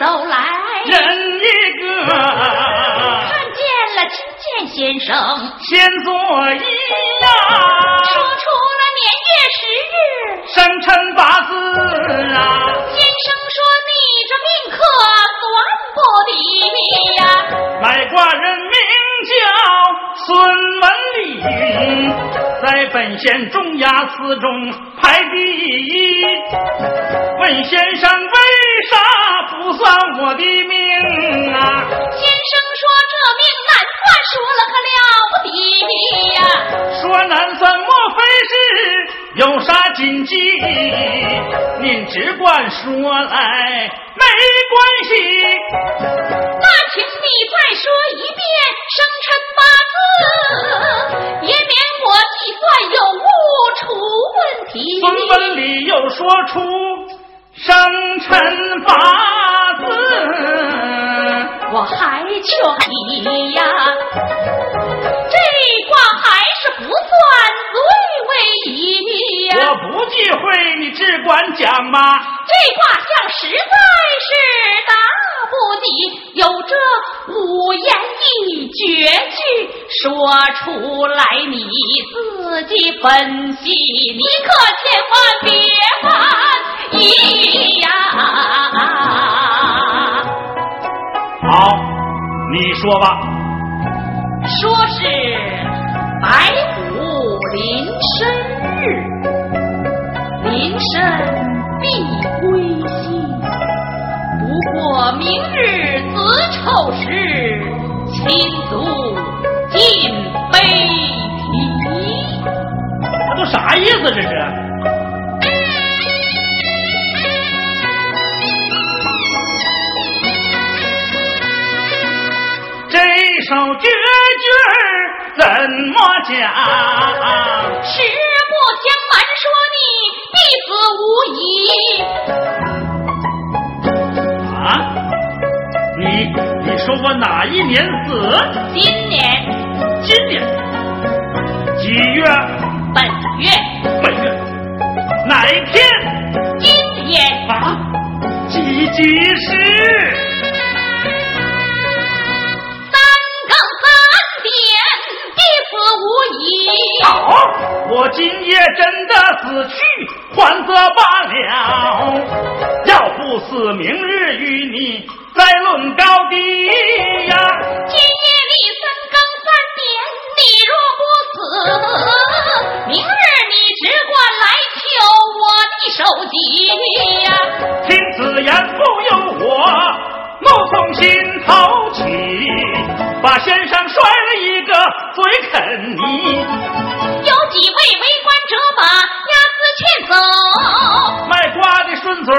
走来。人一个，看见了金剑先生，先做揖呀，说出了年月时日、生辰八字啊。先生说你这命可短不的呀，卖挂人命。叫孙文礼，在本县中雅四中排第一。问先生为啥不算我的命啊？先生说这命难算，说了可了不得呀。说难算，莫非是有啥禁忌？您只管说来，没关系。那请你再说一遍生辰八字，也免我计算有误出问题。孙文礼又说出生辰八字，我还求你呀，这卦还是不算最为宜呀。我不忌讳，你只管讲吧。这卦象实在是大不吉，有这五言一绝句，说出来你自己分析，你可千万别犯意呀！好，你说吧。说是白虎临身日，临身必归西。不过明日子丑时，亲族尽悲啼。这都啥意思？这是？首绝句怎么讲？实不相瞒说，你必死无疑。啊？你你说我哪一年死？今夜真的死去，还则罢了。要不死，明日与你再论高低呀。今夜里三更三点，你若不死，明日你只管来求我的手机呀。听此言，不由我怒从心头起，把先生摔了一个嘴啃泥。有几位为官这把鸭子牵走，卖瓜的顺嘴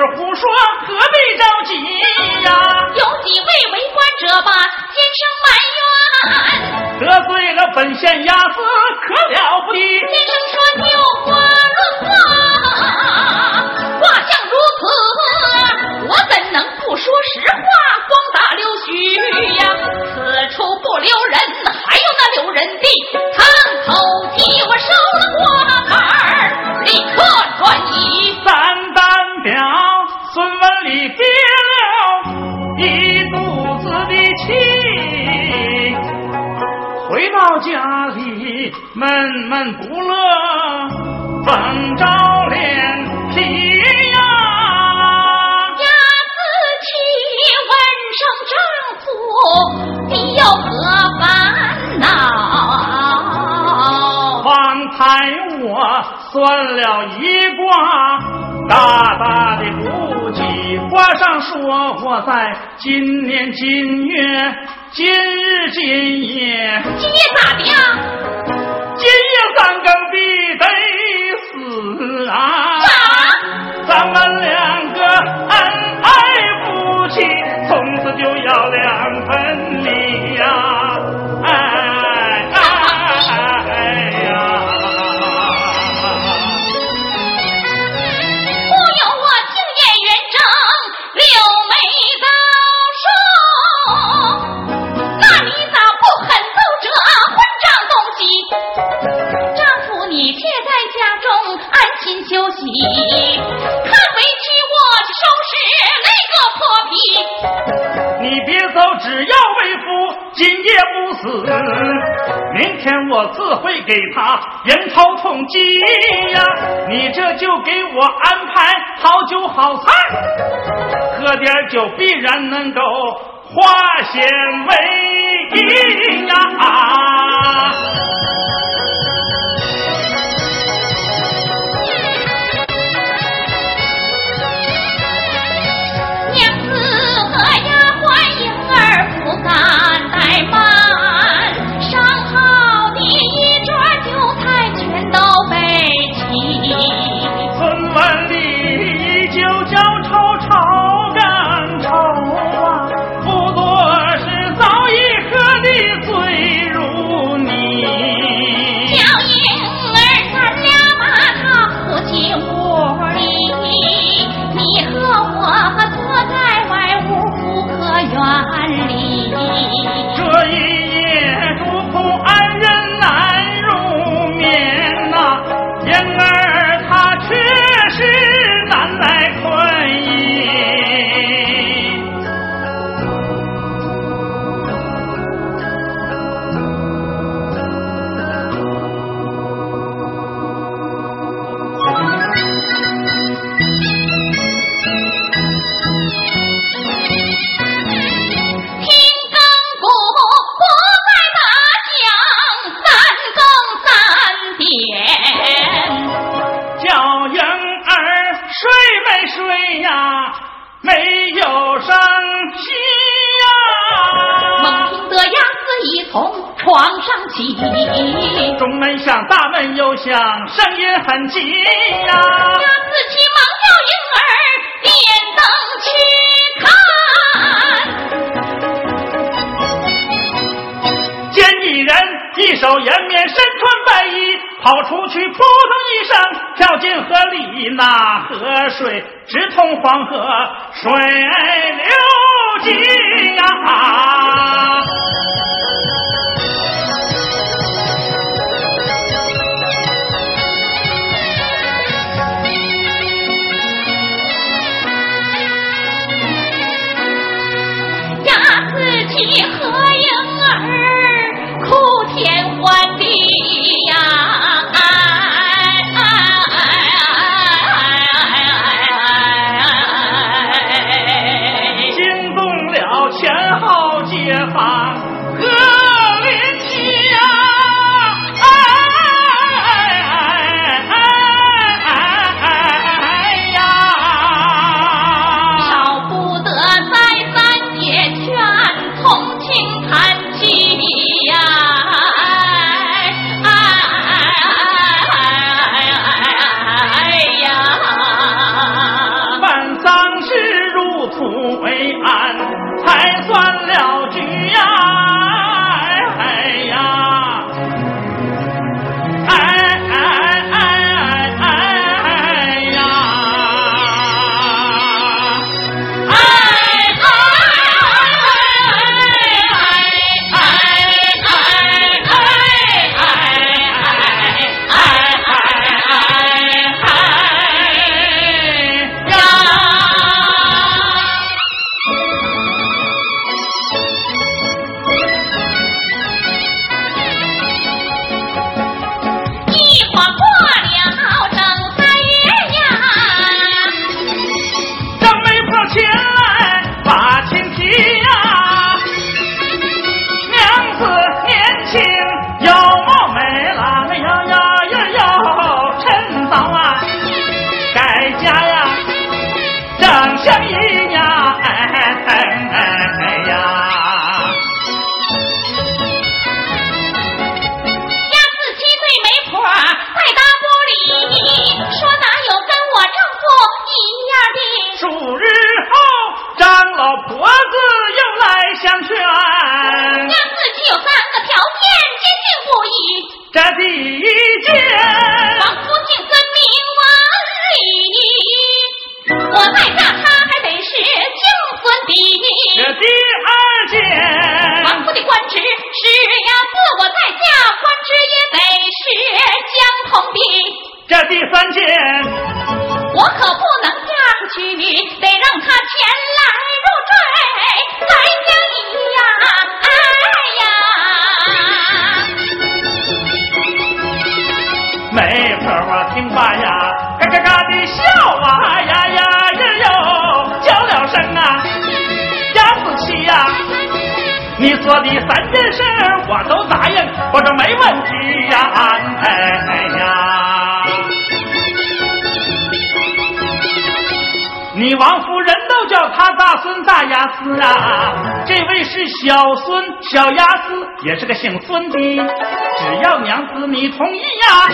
闷不乐，风着脸皮呀。押司去问声丈夫，你有何烦恼？方才我算了一卦，大大的不吉。卦上说我在今年今月今日今夜，今夜咋的呀？三更必也不死，明天我自会给他应酬通缉呀。你这就给我安排好酒好菜，喝点酒必然能够化险为夷呀。响，声音很急呀。娘子急忙叫婴儿点灯去看。见一人一手颜面，身穿白衣，跑出去扑通一声跳进河里，那河水直通黄河水流急呀。是小孙小鸭子，也是个姓孙的。只要娘子你同意呀，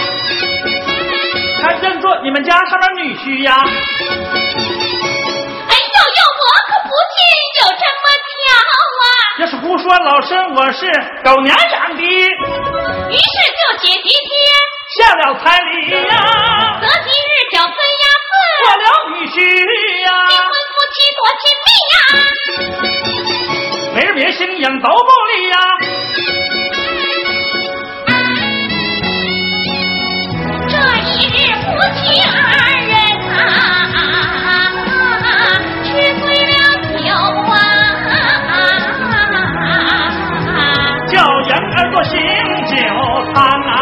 他认作你们家上面女婿呀。哎呦呦，我可不信有这么巧啊！要是胡说，老身我是狗娘养的。于是就写几天，下了彩礼呀，择吉日找孙雅做四，了女婿呀，新婚夫妻多亲密呀。没人别心影都不离呀。这一日，夫妻二人啊，吃醉了酒啊，叫人儿做醒酒汤啊，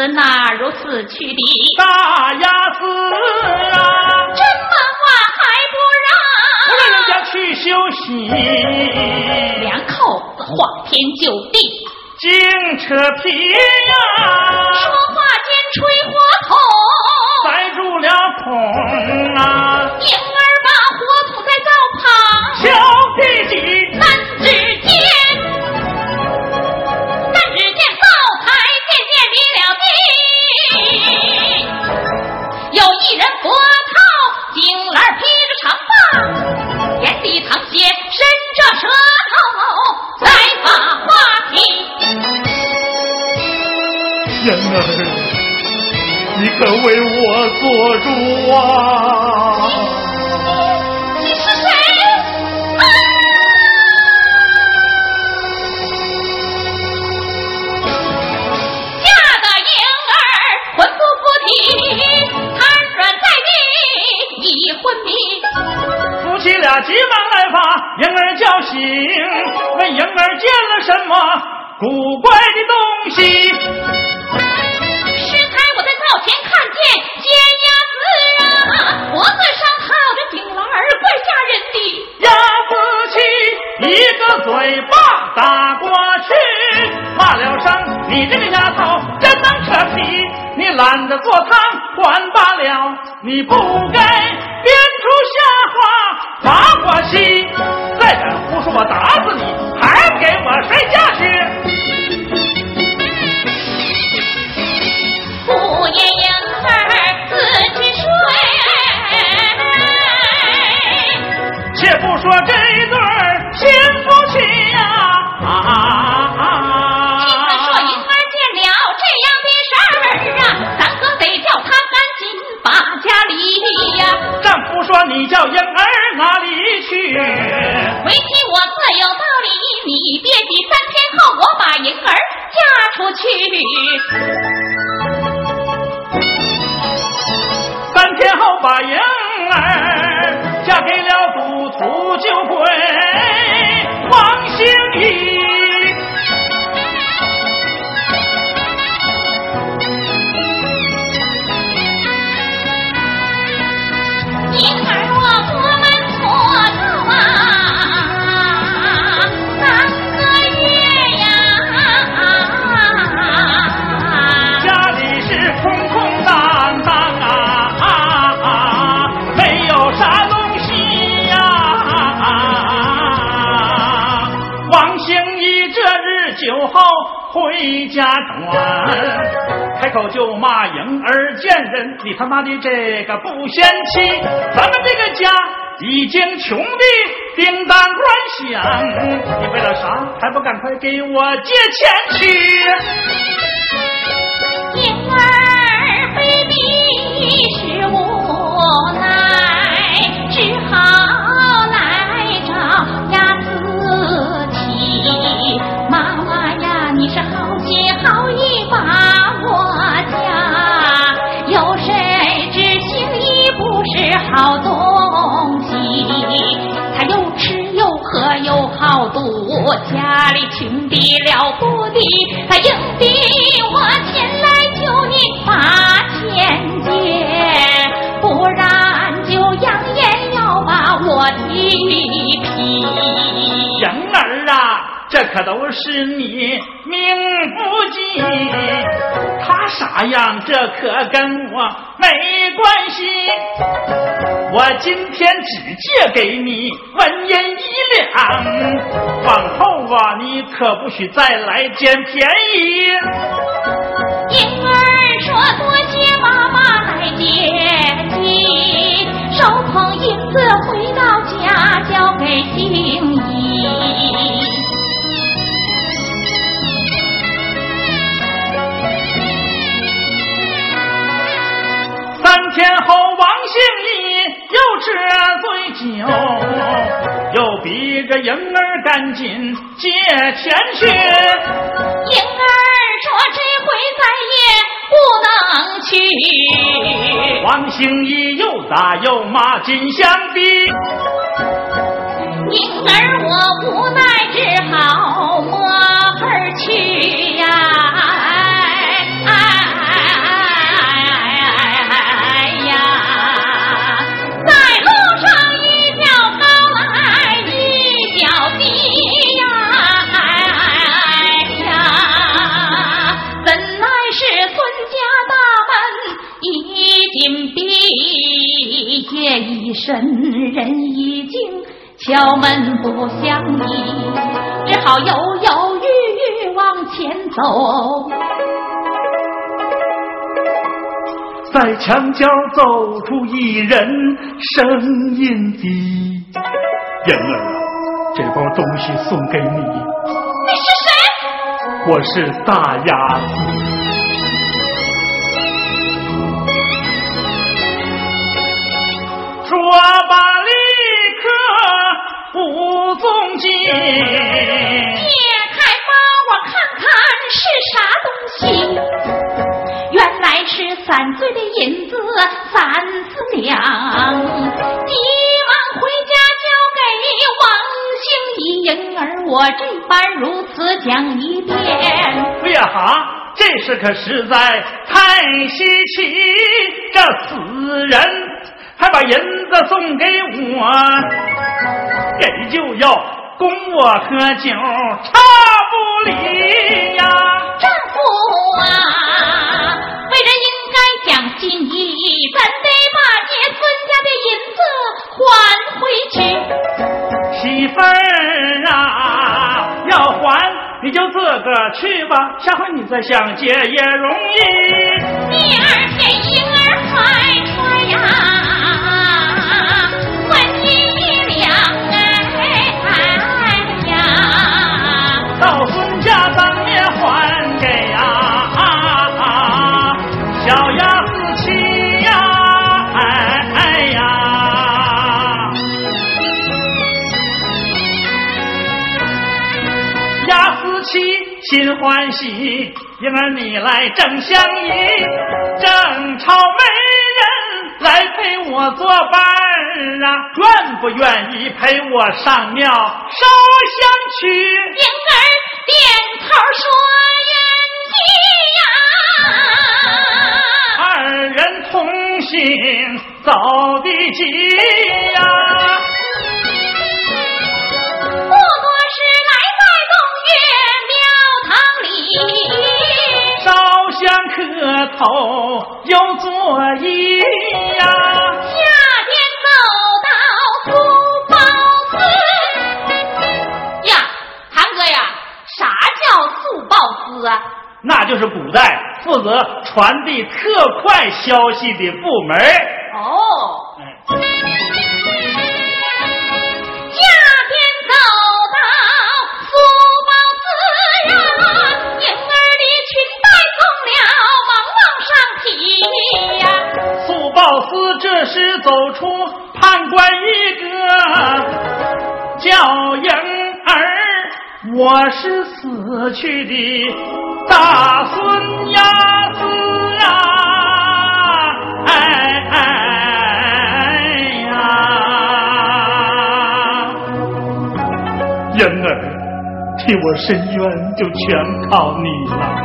鸭子哪如此去的？大雅思啊，这么话还不让人不让人？家去休息，两口子晃天就地，惊扯皮呀说，话间吹火可为我做主啊！你是谁？啊！嫁的婴儿魂不附体，瘫软在地已昏迷。夫妻俩急忙来把婴儿叫醒，问婴儿见了什么古怪的东西？你懒得做汤管罢了，你不该编出瞎话把我气。再敢胡说，我打死你！还不给我睡下去！”不言婴儿自知睡，且不说这一对儿新夫妻呀、啊，你叫婴儿哪里去？为妻我自有道理，你别急，三天后我把婴儿嫁出去。三天后把婴儿人，你他妈的这个不嫌弃！咱们这个家已经穷的叮当乱响，你为了啥还不赶快给我借钱去？里穷的了不得，他硬逼我前来救你把钱借，不然就扬言要把我踢可都是你命不济，他啥样这可跟我没关系。我今天只借给你文银一两，往后啊，你可不许再来捡便宜。英儿说多谢妈妈来接济，手捧银子回到家交给星姨。天后，王兴义又吃醉酒，又逼着婴儿赶紧借钱去。婴儿说这回再也不能去。王兴义又打又骂，紧相逼。婴儿我无奈，只好摸儿去呀。身人已经敲门不响应，只好犹犹豫豫往前走。在墙角走出一人，声音低：“人儿啊，这包东西送给你。”你是谁？我是大鸭不踪迹。解开包，我看看是啥东西。原来是三岁的银子三四两，急忙回家交给王兴一婴儿。我这般如此讲一遍。哎呀哈，这事可实在太稀奇，这死人。还把银子送给我，给就要供我喝酒，差不离呀！丈夫啊，为人应该讲心意，咱得把你孙家的银子还回去。媳妇儿啊，要还你就自个儿去吧，下回你再想借也容易。第二天婴儿怀心欢喜，婴儿你来正相宜，正朝没人来陪我作伴儿啊，愿不愿意陪我上庙烧香去？婴儿。点头说愿意呀，二人同行走的急呀，不磕头有作揖呀。韩哥呀，啥叫速报司啊，那就是古代负责传递特快消息的部门。哦。我是死去的大孙鸭子啊，哎哎呀！燕儿，替我伸冤，就全靠你了。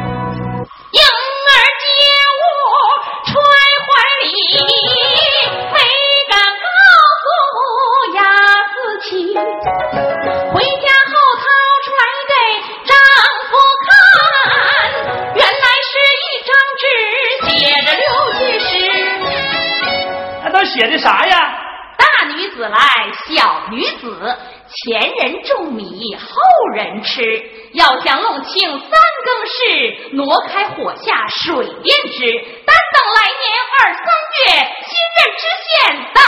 挪开火下水便知。但等来年二三月，新任知县到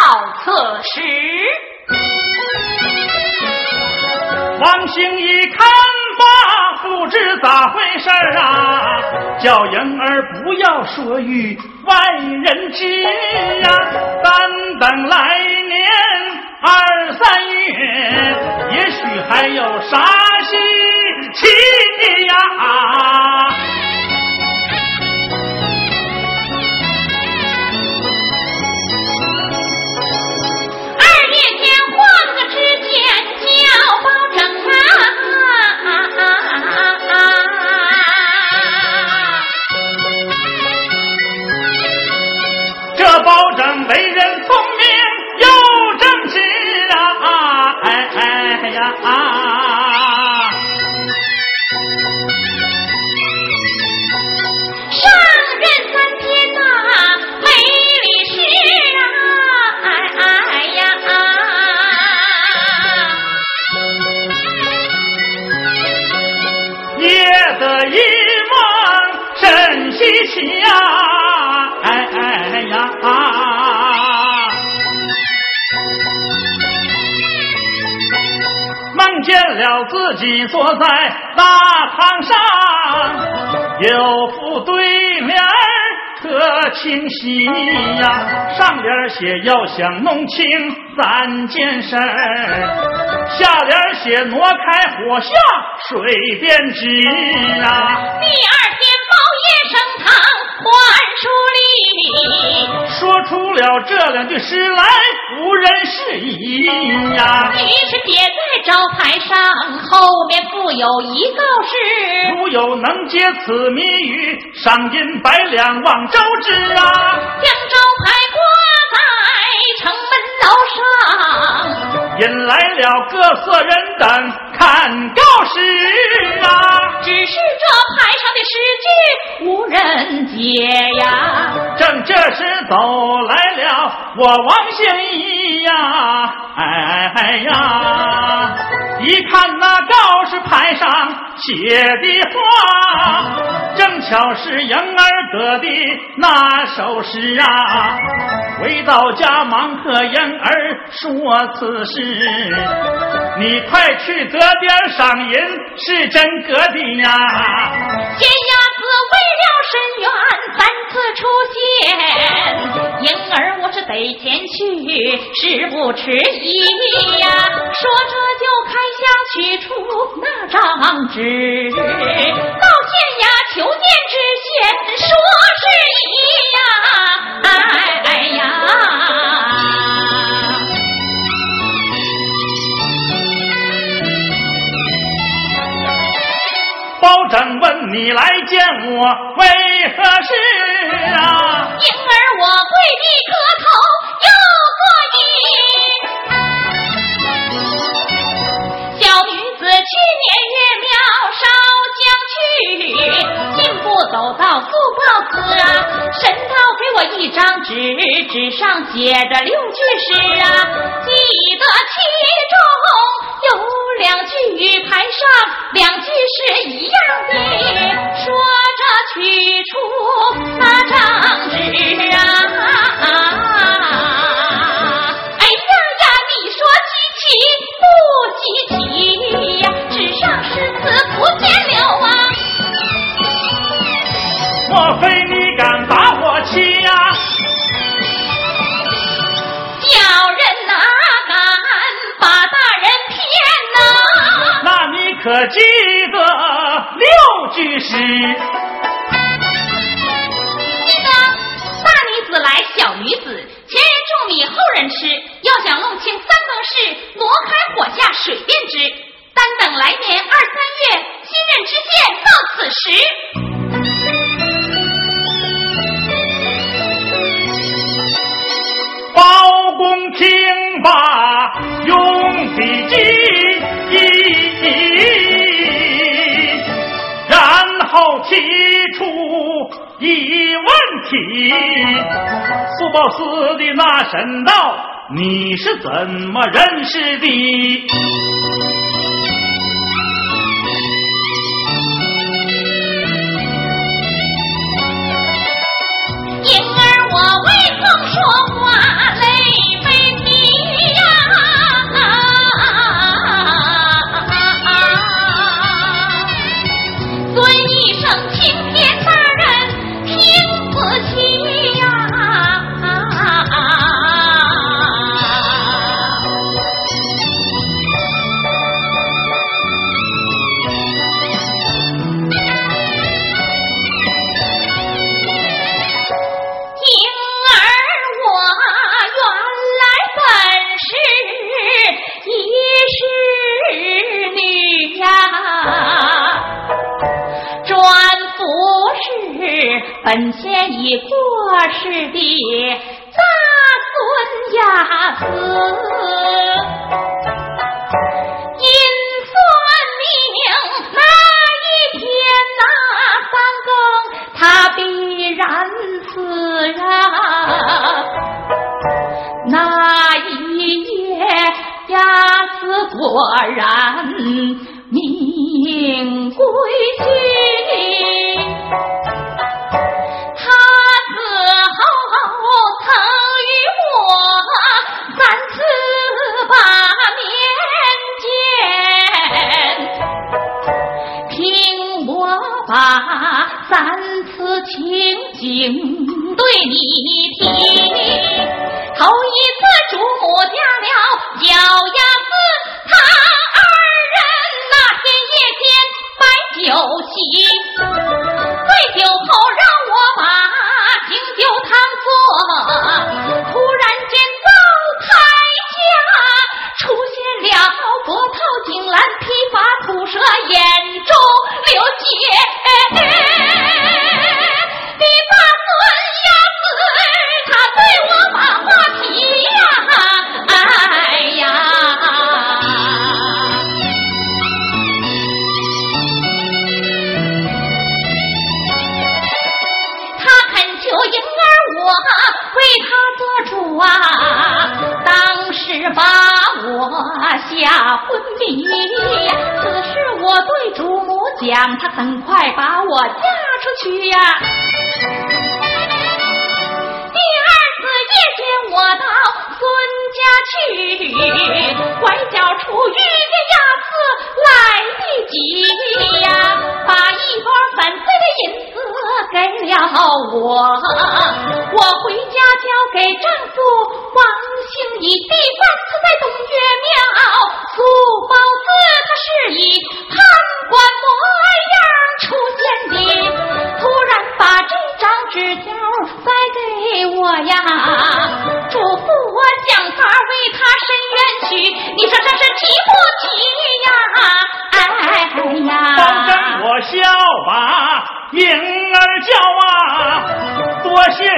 此时。王兴一看罢，不知咋回事啊！叫婴儿不要说与外人知啊！但等来年二三月，也许还有啥喜气呀！啊写要想弄清三件事，下联写挪开火下水便知啊。第二天包夜升堂还书里，说出了这两句诗来，无人是疑呀。于是写在招牌上，后面附有一告示：如有能解此谜语，赏银百两望周知啊。将招牌引来了各色人等。看告示啊。只是这牌上的诗句无人解呀。正这时走来了我王兴义呀，哎呀，一看那告示牌上写的话，正巧是婴儿得的那首诗啊。回到家忙和婴儿说此事，你快去得点赏银，是真格的呀。县衙子为了申冤，三次出现，婴儿我是得前去，事不迟疑呀。说着就开箱取出那张纸，到县衙求见知县，说是一你来见我为何事啊？婴儿我跪地磕头又作揖。小女子去年月庙烧香去，进步走到速报子啊，神道给我一张纸，纸上写着六句诗啊，记得其中。两句与牌上两句是一样的，说着取出那张纸啊！你是怎么认识的？果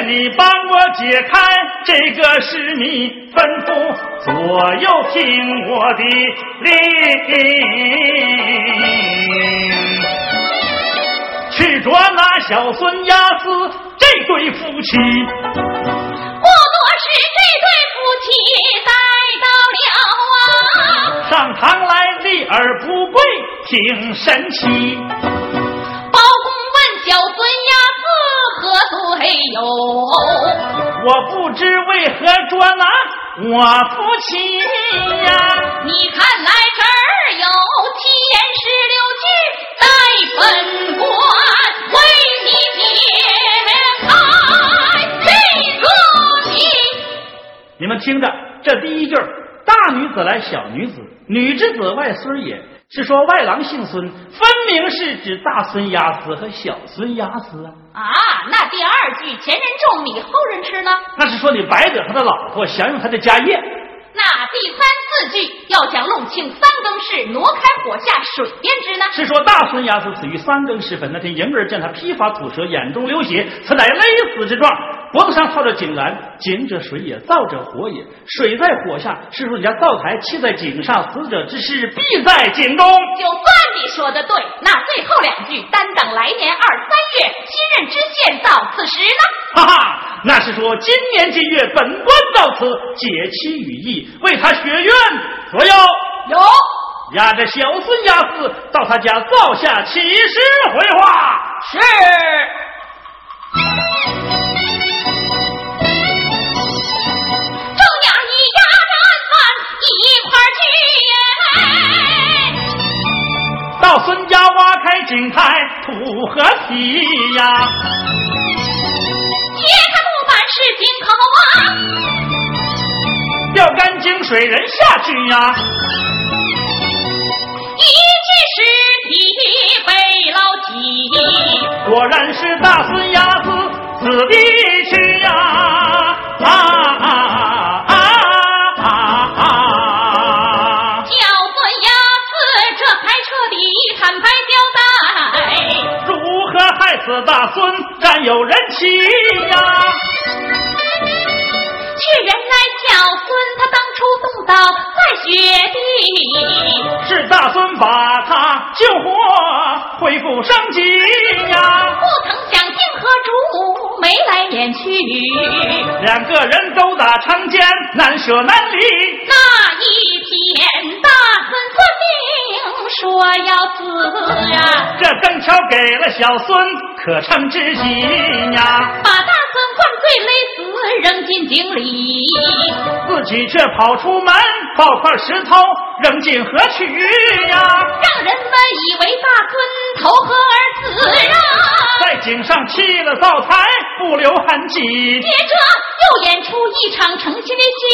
你帮我解开这个是你，吩咐左右听我的令，去捉那小孙押子这对夫妻。不多时，这对夫妻带到了啊，上堂来立而不跪，挺神奇。我不知为何捉拿我夫妻呀！你看来这儿有七言十六句，待本官为你解开这个谜。你们听着，这第一句大女子来，小女子，女之子外孙也。是说外郎姓孙，分明是指大孙押司和小孙押司啊！啊，那第二句前人种米，后人吃呢？那是说你白得他的老婆，享用他的家业。那第三四四句，要将弄清三更时挪开火下水边之呢？是说大孙牙子死于三更时分，那天婴儿见他披发吐舌，眼中流血，此乃勒死之状。脖子上套着井栏，井者水也，灶者火也。水在火下，是说你家灶台砌在井上，死者之尸必在井中。就算你说的对，那最后两句，单等来年二三月，新任知县到此时呢？哈哈，那是说今年今月，本官到此解其羽翼，为他雪冤。左右有，押着小孙押司到他家灶下起尸回话。是。到孙家挖开井台土和皮呀，揭开木板是井口啊，吊干井水人下去呀，一具尸体被捞起，果然是大孙鸭子死地去呀啊！啊啊！此大孙占有人妻呀，却原来小孙他当初送到在雪地，是大孙把他救活，恢复生机呀。不曾想竟和主眉来眼去，两个人都打成奸，难舍难离。那一天，大孙算命说要死呀，这正巧给了小孙。可称之心呀！把大孙灌醉勒死，扔进井里，自己却跑出门，抱块石头扔进河去呀！让人们以为大孙投河而死啊！在井上砌了灶台，不留痕迹。接着又演出一场成亲的戏，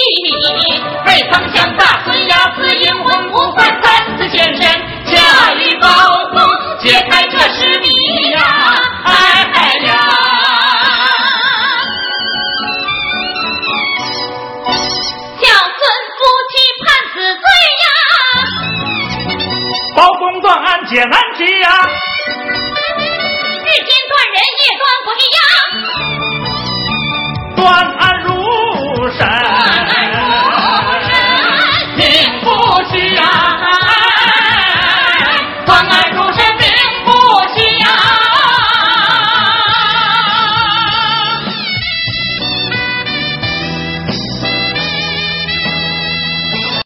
未曾想大孙呀死阴魂不散，三次现身，驾驭暴风，解开这是谜呀！哎呀！包公断案解难题啊，日间断人，夜断鬼呀，断案如神。